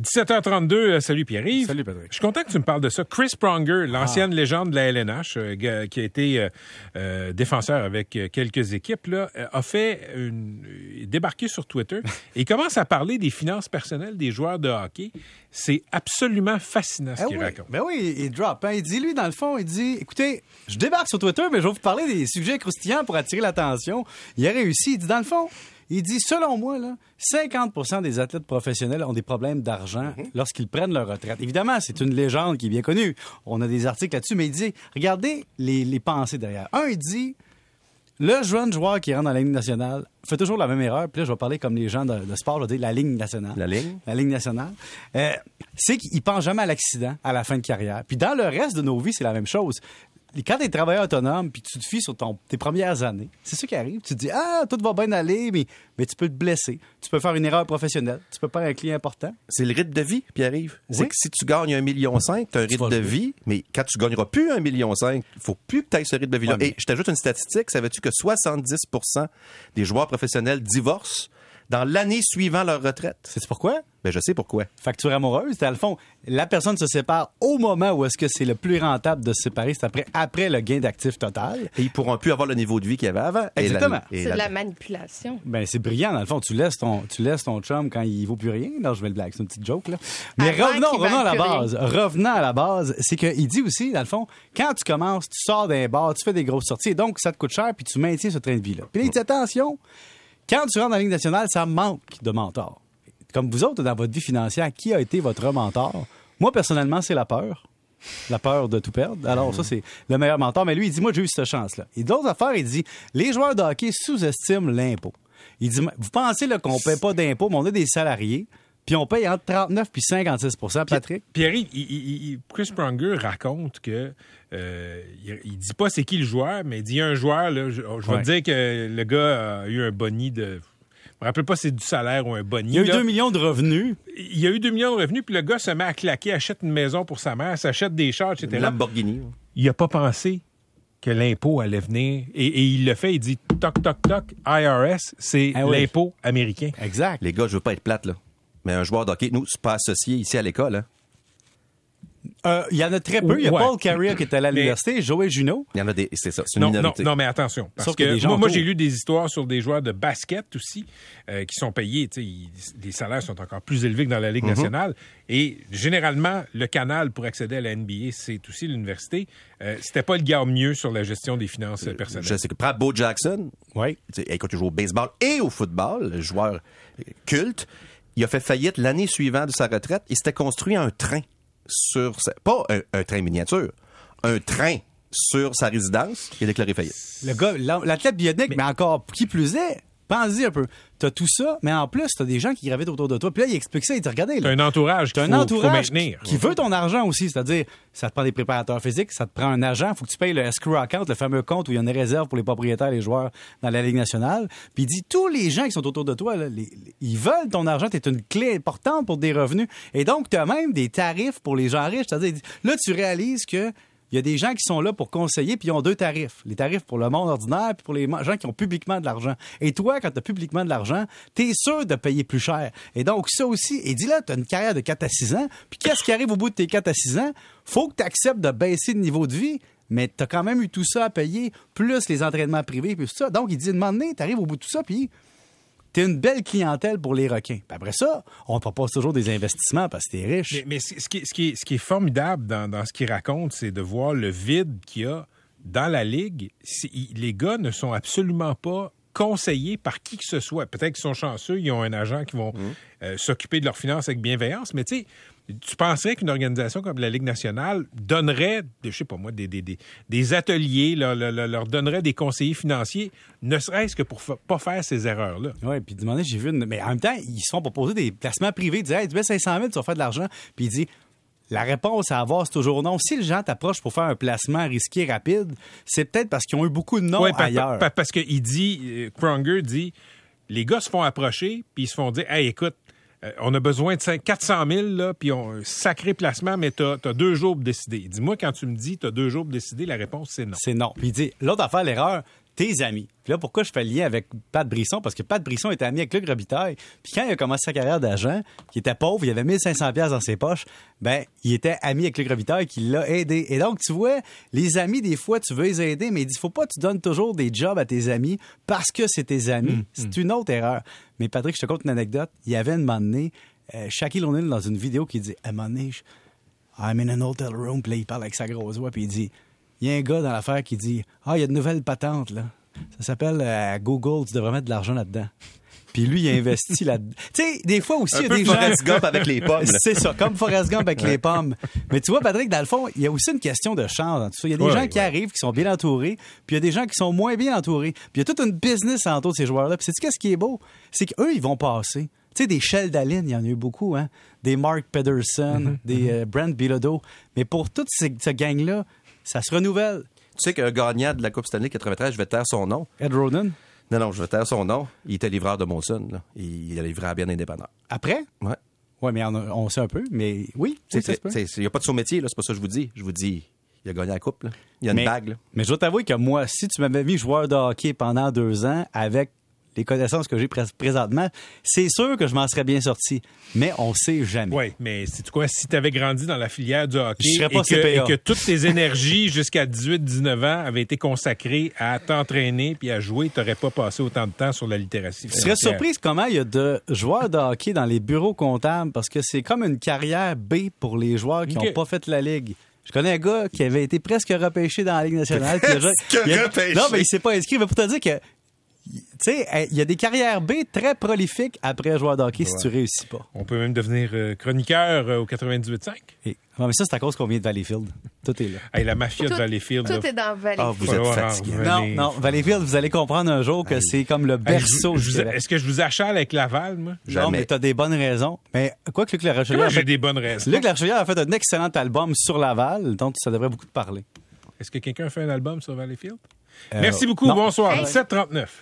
17h32, euh, salut Pierre-Yves. Salut, Patrick. Je suis content que tu me parles de ça. Chris Pronger, l'ancienne légende de la LNH, euh, qui a été euh, défenseur avec quelques équipes, là, a fait une... débarqué sur Twitter et il commence à parler des finances personnelles des joueurs de hockey. C'est absolument fascinant ce Ah qu'il oui. raconte. Ben oui, il drop. hein. Il dit, lui, dans le fond, il dit écoutez, je débarque sur Twitter, mais je vais vous parler des sujets croustillants pour attirer l'attention. Il a réussi. Il dit, dans le fond, il dit, selon moi, là, 50% des athlètes professionnels ont des problèmes d'argent lorsqu'ils prennent leur retraite. Évidemment, c'est une légende qui est bien connue. On a des articles là-dessus, mais il dit regardez les, les pensées derrière. Un, il dit le jeune joueur qui rentre dans la Ligue nationale fait toujours la même erreur. Puis là, je vais parler comme les gens de, de sport, je vais dire la Ligue nationale. La Ligue? La Ligue nationale. Euh, c'est qu'il pense jamais à l'accident à la fin de carrière. Puis dans le reste de nos vies, c'est la même chose. Quand tu es travailleur autonome, puis tu te fies sur ton, tes premières années, c'est ça qui arrive. Tu te dis, ah, tout va bien aller, mais, mais tu peux te blesser. Tu peux faire une erreur professionnelle. Tu peux perdre un client important. C'est le rythme de vie, Pierre-Yves. C'est Oui. que si tu gagnes un million cinq, t'as un rythme de jouer. vie, mais quand tu gagneras plus un million cinq, il faut plus que tu aies ce rythme de vie-là. Ouais, mais- Et je t'ajoute une statistique, savais-tu que 70% des joueurs professionnels divorcent dans l'année suivant leur retraite? C'est pourquoi? Ben, je sais pourquoi. Facture amoureuse, dans le fond, la personne se sépare au moment où est-ce que c'est le plus rentable de se séparer, c'est après, après le gain d'actifs total. Et ils pourront plus avoir le niveau de vie qu'il y avait avant. Exactement. C'est la- de la manipulation. Ben, c'est brillant, dans le fond. Tu laisses ton, tu laisses ton chum quand il vaut plus rien. Non, je vais le blague. C'est une petite joke, là. Mais Avant revenons, revenons à la base. Revenons à la base. C'est qu'il dit aussi, dans le fond, quand tu commences, tu sors d'un bar, tu fais des grosses sorties, et donc ça te coûte cher, puis tu maintiens ce train de vie-là. Puis là, il dit, attention, quand tu rentres dans la Ligue nationale, ça manque de mentors. Comme vous autres, dans votre vie financière, qui a été votre mentor? Moi, personnellement, c'est la peur. La peur de tout perdre. Alors, ça, c'est le meilleur mentor. Mais lui, il dit, moi, j'ai eu cette chance-là. Et d'autres affaires, il dit, les joueurs de hockey sous-estiment l'impôt. Il dit, vous pensez qu'on ne paie pas d'impôt, mais on a des salariés, puis on paye entre 39 puis 56% Patrick? Pierre, Chris Pronger raconte que euh, il, il dit pas c'est qui le joueur, mais il dit il y a un joueur là, je, je vais Ouais. te dire que le gars a eu un boni de je me rappelle pas si c'est du salaire ou un boni. Il y a eu là. 2 millions de revenus. Il y a eu 2 millions de revenus, puis le gars se met à claquer, achète une maison pour sa mère, s'achète des chars, etc. Une Lamborghini. Il a pas pensé que l'impôt allait venir. Et, et il le fait, il dit toc, toc, toc, IRS, c'est Ah oui. l'impôt américain. Exact. Les gars, je veux pas être plate, là. Mais un joueur de hockey, nous, c'est pas associé ici à l'école, hein. Euh, Il y en a très peu. Il y a Ouais. Paul Carrier qui est allé à Mais- l'université, Joey Junot. Il y en a des. C'est ça, c'est une Non, non, minorité. non, mais attention. Parce Sauf que moi, j'ai lu des histoires sur des joueurs de basket aussi euh, qui sont payés. tu sais, ils- Les salaires sont encore plus élevés que dans la Ligue Mhm. nationale. Et généralement, le canal pour accéder à la NBA, c'est aussi l'université. Euh, C'était pas le gars mieux sur la gestion des finances euh, personnelles. Je sais que prends Bo Jackson, Oui. écoute, il joue au baseball et au football, le joueur culte. Il a fait faillite l'année suivante de sa retraite. Il s'était construit un train sur sa, pas un, un train miniature, un train sur sa résidence. Il a déclaré faillite. Le gars, la- l'athlète bionique, mais, encore qui plus est, pense-y un peu. T'as tout ça, mais en plus, t'as des gens qui gravitent autour de toi. Puis là, il explique ça, il dit, regardez, T'as un entourage t'as un entourage maintenir. qui veut ton argent aussi. C'est-à-dire, ça te prend des préparateurs physiques, ça te prend un agent, faut que tu payes le escrow account, le fameux compte où il y a une réserve pour les propriétaires, les joueurs dans la Ligue nationale. Puis il dit, tous les gens qui sont autour de toi, là, les- les- ils veulent ton argent, t'es une clé importante pour des revenus. Et donc, t'as même des tarifs pour les gens riches. C'est-à-dire, là, tu réalises que il y a des gens qui sont là pour conseiller, puis ils ont deux tarifs. Les tarifs pour le monde ordinaire, puis pour les gens qui ont publiquement de l'argent. Et toi, quand tu as publiquement de l'argent, tu es sûr de payer plus cher. Et donc, ça aussi, et dis là, tu as une carrière de 4 à 6 ans, puis qu'est-ce qui arrive au bout de tes 4 à 6 ans? faut que tu acceptes de baisser de niveau de vie, mais tu as quand même eu tout ça à payer, plus les entraînements privés, puis tout ça. Donc, il dit, de moment donné, tu arrives au bout de tout ça, puis t'es une belle clientèle pour les requins. Puis après ça, on propose toujours des investissements parce que t'es riche. Mais, ce, qui, est- formidable dans, dans ce qu'il raconte, c'est de voir le vide qu'il y a dans la Ligue. C'est- les gars ne sont absolument pas conseillés par qui que ce soit. Peut-être qu'ils sont chanceux, ils ont un agent qui vont euh, s'occuper de leurs finances avec bienveillance, mais tu sais, tu penserais qu'une organisation comme la Ligue nationale donnerait, je sais pas moi, des, des, des, des ateliers, leur, leur- leur donnerait des conseillers financiers, ne serait-ce que pour pas faire ces erreurs-là? Oui, puis demandé, j'ai vu une... Mais en même temps, ils se font proposer des placements privés. Ils disent, hey, tu mets 500 000, tu vas faire de l'argent. Puis il dit, la réponse à avoir, c'est toujours non. Si les gens t'approchent pour faire un placement risqué rapide, c'est peut-être parce qu'ils ont eu beaucoup de non Ouais, ailleurs. pa- parce qu'il dit, euh, Pronger dit, les gars se font approcher, puis ils se font dire, hey, écoute, euh, on a besoin de 5 400 000, là, puis on un sacré placement, mais t'as as deux jours pour décider. Dis-moi, quand tu me dis t'as deux jours pour décider, la réponse, c'est non. C'est non. Puis il dit, l'autre affaire, l'erreur, tes amis. Puis là, pourquoi je fais le lien avec Pat Brisson? Parce que Pat Brisson était ami avec Luc Robitaille. Puis quand il a commencé sa carrière d'agent, qui était pauvre, il avait 1500 pièces dans ses poches, ben, il était ami avec Luc Robitaille qui l'a aidé. Et donc, tu vois, les amis, des fois, tu veux les aider, mais il dit, faut pas que tu donnes toujours des jobs à tes amis parce que c'est tes amis. C'est une autre erreur. Mais Patrick, je te conte une anecdote. Il y avait un moment donné, euh, Shaquille O'Neal dans une vidéo qui dit, à un moment donné, I'm in an hotel room, puis là, il parle avec sa grosse voix, puis il dit, il y a un gars dans l'affaire qui dit, ah, il y a de nouvelles patentes, là. Ça s'appelle euh, Google, tu devrais mettre de l'argent là-dedans. Puis lui, il a investi là-dedans. Tu sais, des fois aussi, il y a peu des gens... Forrest Gump avec les pommes. C'est ça, comme Forrest Gump avec les pommes. Mais tu vois, Patrick, dans le fond, il y a aussi une question de chance dans tout ça. Il y a des Ouais, gens qui arrivent, qui sont bien entourés, puis il y a des gens qui sont moins bien entourés. Puis il y a toute une business autour de ces joueurs-là. Puis c'est qu'est-ce qui est beau? C'est qu'eux, ils vont passer. Tu sais, des Shell Dallin, il y en a eu beaucoup, hein? Des Mark Pedersen, des euh, Brent Bilodeau. Mais pour toute ces- cette gang-là, ça se renouvelle. Tu sais qu'un gagnant de la Coupe Stanley 93, je vais taire son nom. Ed Roden, Non, non, je vais taire son nom. Il était livreur de Monson. Là. Il, il livrait à bien indépendant. après? Ouais. Ouais, mais on, on sait un peu, mais oui, oui, Il n'y a pas de sous-métier, là. C'est pas ça que je vous dis. Je vous dis, il a gagné la Coupe. là. Il y a une bague. là. mais je dois t'avouer que moi, si tu m'avais mis joueur de hockey pendant deux ans avec les connaissances que j'ai présentement, c'est sûr que je m'en serais bien sorti. Mais on sait jamais. Oui, mais c'est quoi, si tu avais grandi dans la filière du hockey Je serais pas et, que, CPA. et que toutes tes énergies jusqu'à 18-19 ans avaient été consacrées à t'entraîner puis à jouer, tu n'aurais pas passé autant de temps sur la littératie. Je serais surprise comment il y a de joueurs de hockey dans les bureaux comptables parce que c'est comme une carrière B pour les joueurs qui n'ont pas fait la ligue. Je connais un gars qui avait été presque repêché dans la Ligue nationale. puis il a-. Non, mais il s'est pas inscrit. Mais pour te dire que, tu sais, il y a des carrières B très prolifiques après joueur de hockey si tu réussis pas. On peut même devenir euh, chroniqueur euh, au 98.5. Et- Ouais, mais ça, c'est à cause qu'on vient de Valleyfield. Tout est là. Hey, la mafia de Tout- Valleyfield. Tout là, est dans Valley. Ah, vous êtes fatigué. Non, non, Valleyfield, vous allez comprendre un jour que c'est comme le berceau. Est-ce que je vous achale avec Laval, moi? Non, Jamais. mais t'as des bonnes raisons. Mais quoi que Luc Larochelière Comment a j'ai fait, des bonnes raisons? Luc Larochelière a fait un excellent album sur Laval, donc ça devrait beaucoup te parler. Est-ce que quelqu'un a fait un album sur Valleyfield? Euh, Merci beaucoup. non. Bonsoir. Hey. 1739.